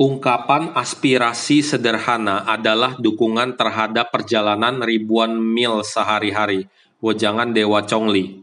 Ungkapan aspirasi sederhana adalah dukungan terhadap perjalanan ribuan mil sehari-hari. Wejangan Dewa Chongli